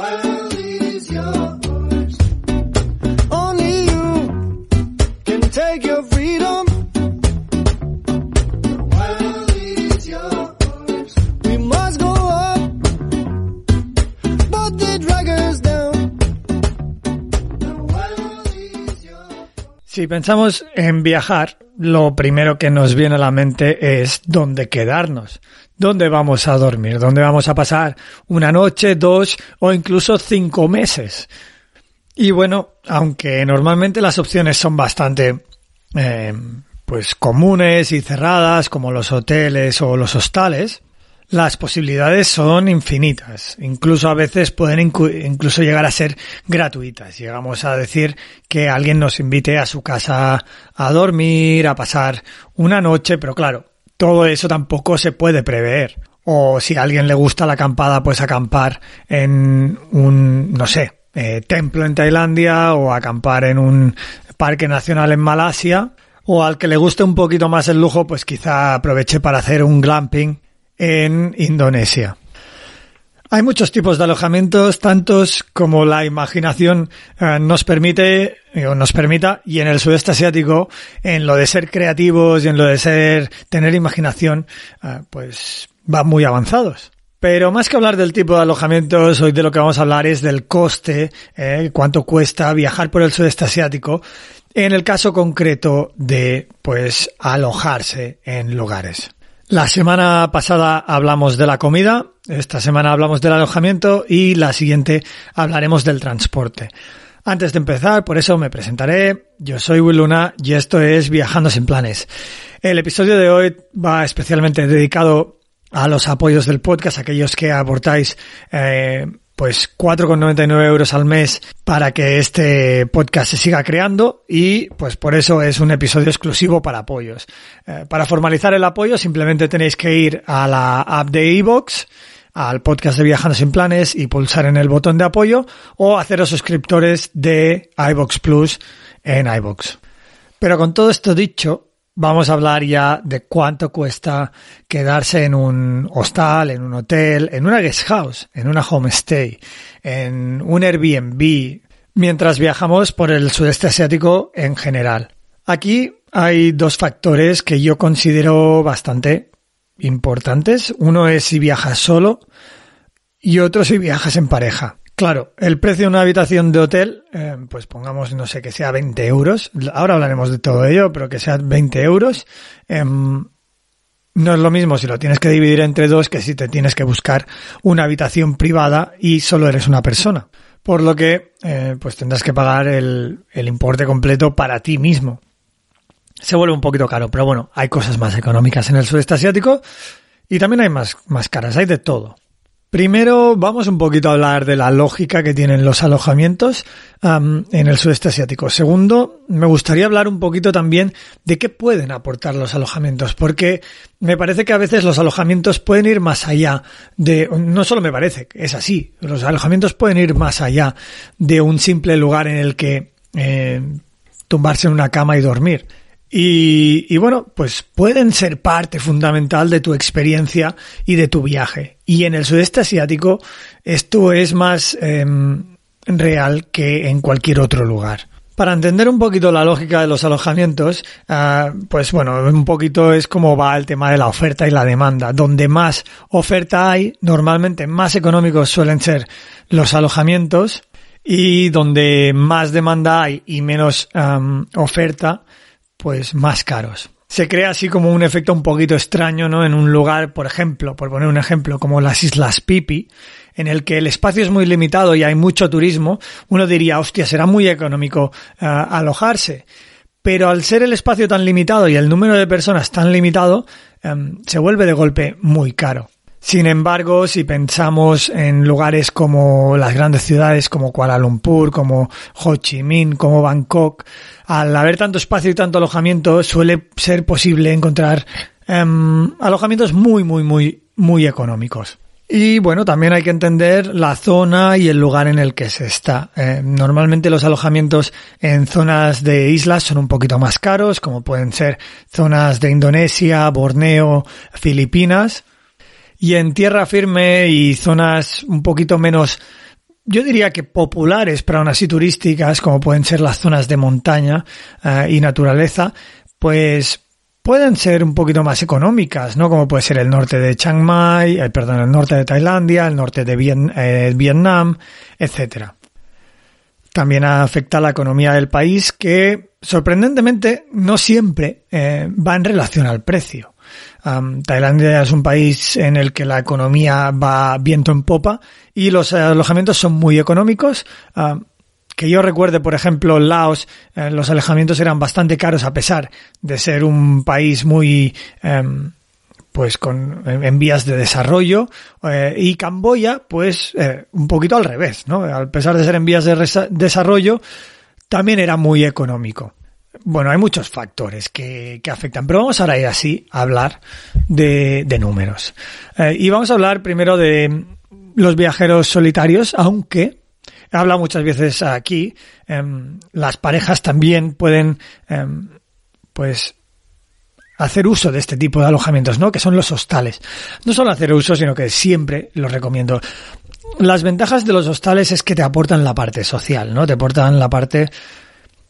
world is. Only you can take your freedom. The world is. We must go up, but they drag Si pensamos en viajar, lo primero que nos viene a la mente es dónde quedarnos, dónde vamos a dormir, dónde vamos a pasar una noche, dos o incluso cinco meses. Y bueno, aunque normalmente las opciones son bastante eh, pues comunes y cerradas, como los hoteles o los hostales, las posibilidades son infinitas. Incluso a veces pueden incluso llegar a ser gratuitas. Llegamos a decir que alguien nos invite a su casa a dormir, a pasar una noche, pero claro, todo eso tampoco se puede prever. O si a alguien le gusta la acampada, pues acampar en un, no sé, eh, templo en Tailandia o acampar en un parque nacional en Malasia. O al que le guste un poquito más el lujo, pues quizá aproveche para hacer un glamping en Indonesia. Hay muchos tipos de alojamientos, tantos como la imaginación eh, nos permite eh, o nos permita, y en el sudeste asiático, en lo de ser creativos y en lo de ser tener imaginación, eh, pues van muy avanzados. Pero más que hablar del tipo de alojamientos, hoy de lo que vamos a hablar es del coste, cuánto cuesta viajar por el sudeste asiático, en el caso concreto de, pues, alojarse en lugares. La semana pasada hablamos de la comida, esta semana hablamos del alojamiento y la siguiente hablaremos del transporte. Antes de empezar, por eso me presentaré. Yo soy Will Luna y esto es Viajando sin planes. El episodio de hoy va especialmente dedicado a los apoyos del podcast, aquellos que aportáis eh, pues 4,99 euros al mes para que este podcast se siga creando y pues por eso es un episodio exclusivo para apoyos. Eh, para formalizar el apoyo simplemente tenéis que ir a la app de iVoox, al podcast de Viajando sin Planes y pulsar en el botón de apoyo o haceros suscriptores de iVoox Plus en iVoox. Pero con todo esto dicho, vamos a hablar ya de cuánto cuesta quedarse en un hostal, en un hotel, en una guest house, en una homestay, en un Airbnb, mientras viajamos por el sudeste asiático en general. Aquí hay dos factores que yo considero bastante importantes. Uno es si viajas solo y otro si viajas en pareja. Claro, el precio de una habitación de hotel, eh, pues pongamos, no sé, que sea 20 euros. Ahora hablaremos de todo ello, pero que sea 20 euros. em, no es lo mismo si lo tienes que dividir entre dos que si te tienes que buscar una habitación privada y solo eres una persona. Por lo que, eh, pues tendrás que pagar el, importe completo para ti mismo. Se vuelve un poquito caro, pero bueno, hay cosas más económicas en el sudeste asiático y también hay más caras, hay de todo. Primero vamos un poquito a hablar de la lógica que tienen los alojamientos am, en el sudeste asiático. Segundo, me gustaría hablar un poquito también de qué pueden aportar los alojamientos, porque me parece que a veces los alojamientos pueden ir más allá de, no solo me parece, es así, los alojamientos pueden ir más allá de un simple lugar en el que eh, tumbarse en una cama y dormir. Y, y, bueno, pues pueden ser parte fundamental de tu experiencia y de tu viaje. Y en el sudeste asiático esto es más eh, real que en cualquier otro lugar. Para entender un poquito la lógica de los alojamientos, uh, pues bueno, un poquito es como va el tema de la oferta y la demanda. Donde más oferta hay, normalmente más económicos suelen ser los alojamientos y donde más demanda hay y menos oferta, pues más caros. Se crea así como un efecto un poquito extraño, ¿no? En un lugar, por ejemplo, por poner un ejemplo, como las Islas Pipi, en el que el espacio es muy limitado y hay mucho turismo, uno diría, hostia, será muy económico uh, alojarse. Pero al ser el espacio tan limitado y el número de personas tan limitado, um, se vuelve de golpe muy caro. Sin embargo, si pensamos en lugares como las grandes ciudades como Kuala Lumpur, como Ho Chi Minh, como Bangkok, al haber tanto espacio y tanto alojamiento, suele ser posible encontrar em, alojamientos muy, muy, muy, muy económicos. Y bueno, también hay que entender la zona y el lugar en el que se está. Eh, normalmente los alojamientos en zonas de islas son un poquito más caros, como pueden ser zonas de Indonesia, Borneo, Filipinas. Y en tierra firme y zonas un poquito menos, yo diría que populares, pero aún así turísticas, como pueden ser las zonas de montaña eh, y naturaleza, pues pueden ser un poquito más económicas, ¿no? Como puede ser el norte de Chiang Mai, eh, perdón, el norte de Tailandia, el norte de eh, Vietnam, etcétera. También afecta la economía del país que, sorprendentemente, no siempre va en relación al precio. Tailandia es un país en el que la economía va viento en popa y los alojamientos son muy económicos. Que yo recuerde, por ejemplo, Laos, eh, los alejamientos eran bastante caros a pesar de ser un país muy, em, pues con en vías de desarrollo eh, y Camboya pues eh, un poquito al revés no a pesar de ser en vías de desarrollo también era muy económico bueno hay muchos factores que, que afectan pero vamos ahora ir así a hablar de, de números y vamos a hablar primero de los viajeros solitarios aunque He hablado muchas veces aquí, em, las parejas también pueden, em, pues, hacer uso de este tipo de alojamientos, ¿no? Que son los hostales. No solo hacer uso, sino que siempre los recomiendo. Las ventajas de los hostales es que te aportan la parte social, ¿no? Te aportan la parte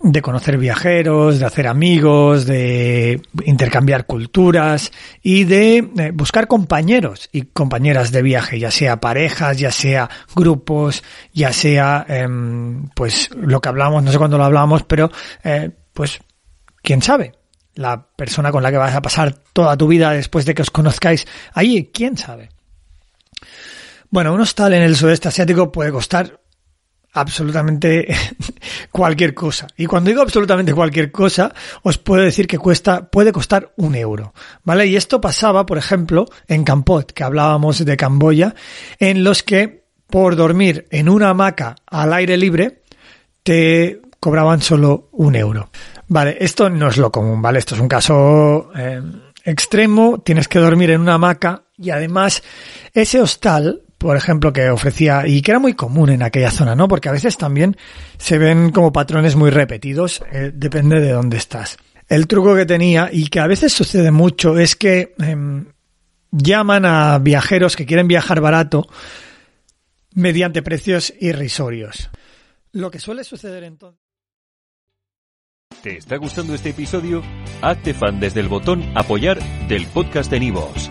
de conocer viajeros, de hacer amigos, de intercambiar culturas y de buscar compañeros y compañeras de viaje, ya sea parejas, ya sea grupos, ya sea, em, pues lo que hablamos, no sé cuándo lo hablamos, pero eh, pues quién sabe, la persona con la que vas a pasar toda tu vida después de que os conozcáis ahí, quién sabe. Bueno, un hostal en el sudeste asiático puede costar absolutamente cualquier cosa. Y cuando digo absolutamente cualquier cosa, os puedo decir que cuesta, puede costar un euro. ¿Vale? Y esto pasaba, por ejemplo, en Kampot, que hablábamos de Camboya, en los que por dormir en una hamaca al aire libre, te cobraban solo un euro. Vale, esto no es lo común, ¿vale? Esto es un caso eh, extremo, tienes que dormir en una hamaca y además ese hostal por ejemplo, que ofrecía y que era muy común en aquella zona, ¿no? Porque a veces también se ven como patrones muy repetidos, eh, depende de dónde estás. El truco que tenía y que a veces sucede mucho es que em, llaman a viajeros que quieren viajar barato mediante precios irrisorios. Lo que suele suceder entonces. ¿Te está gustando este episodio? Hazte fan desde el botón apoyar del podcast de Nivos.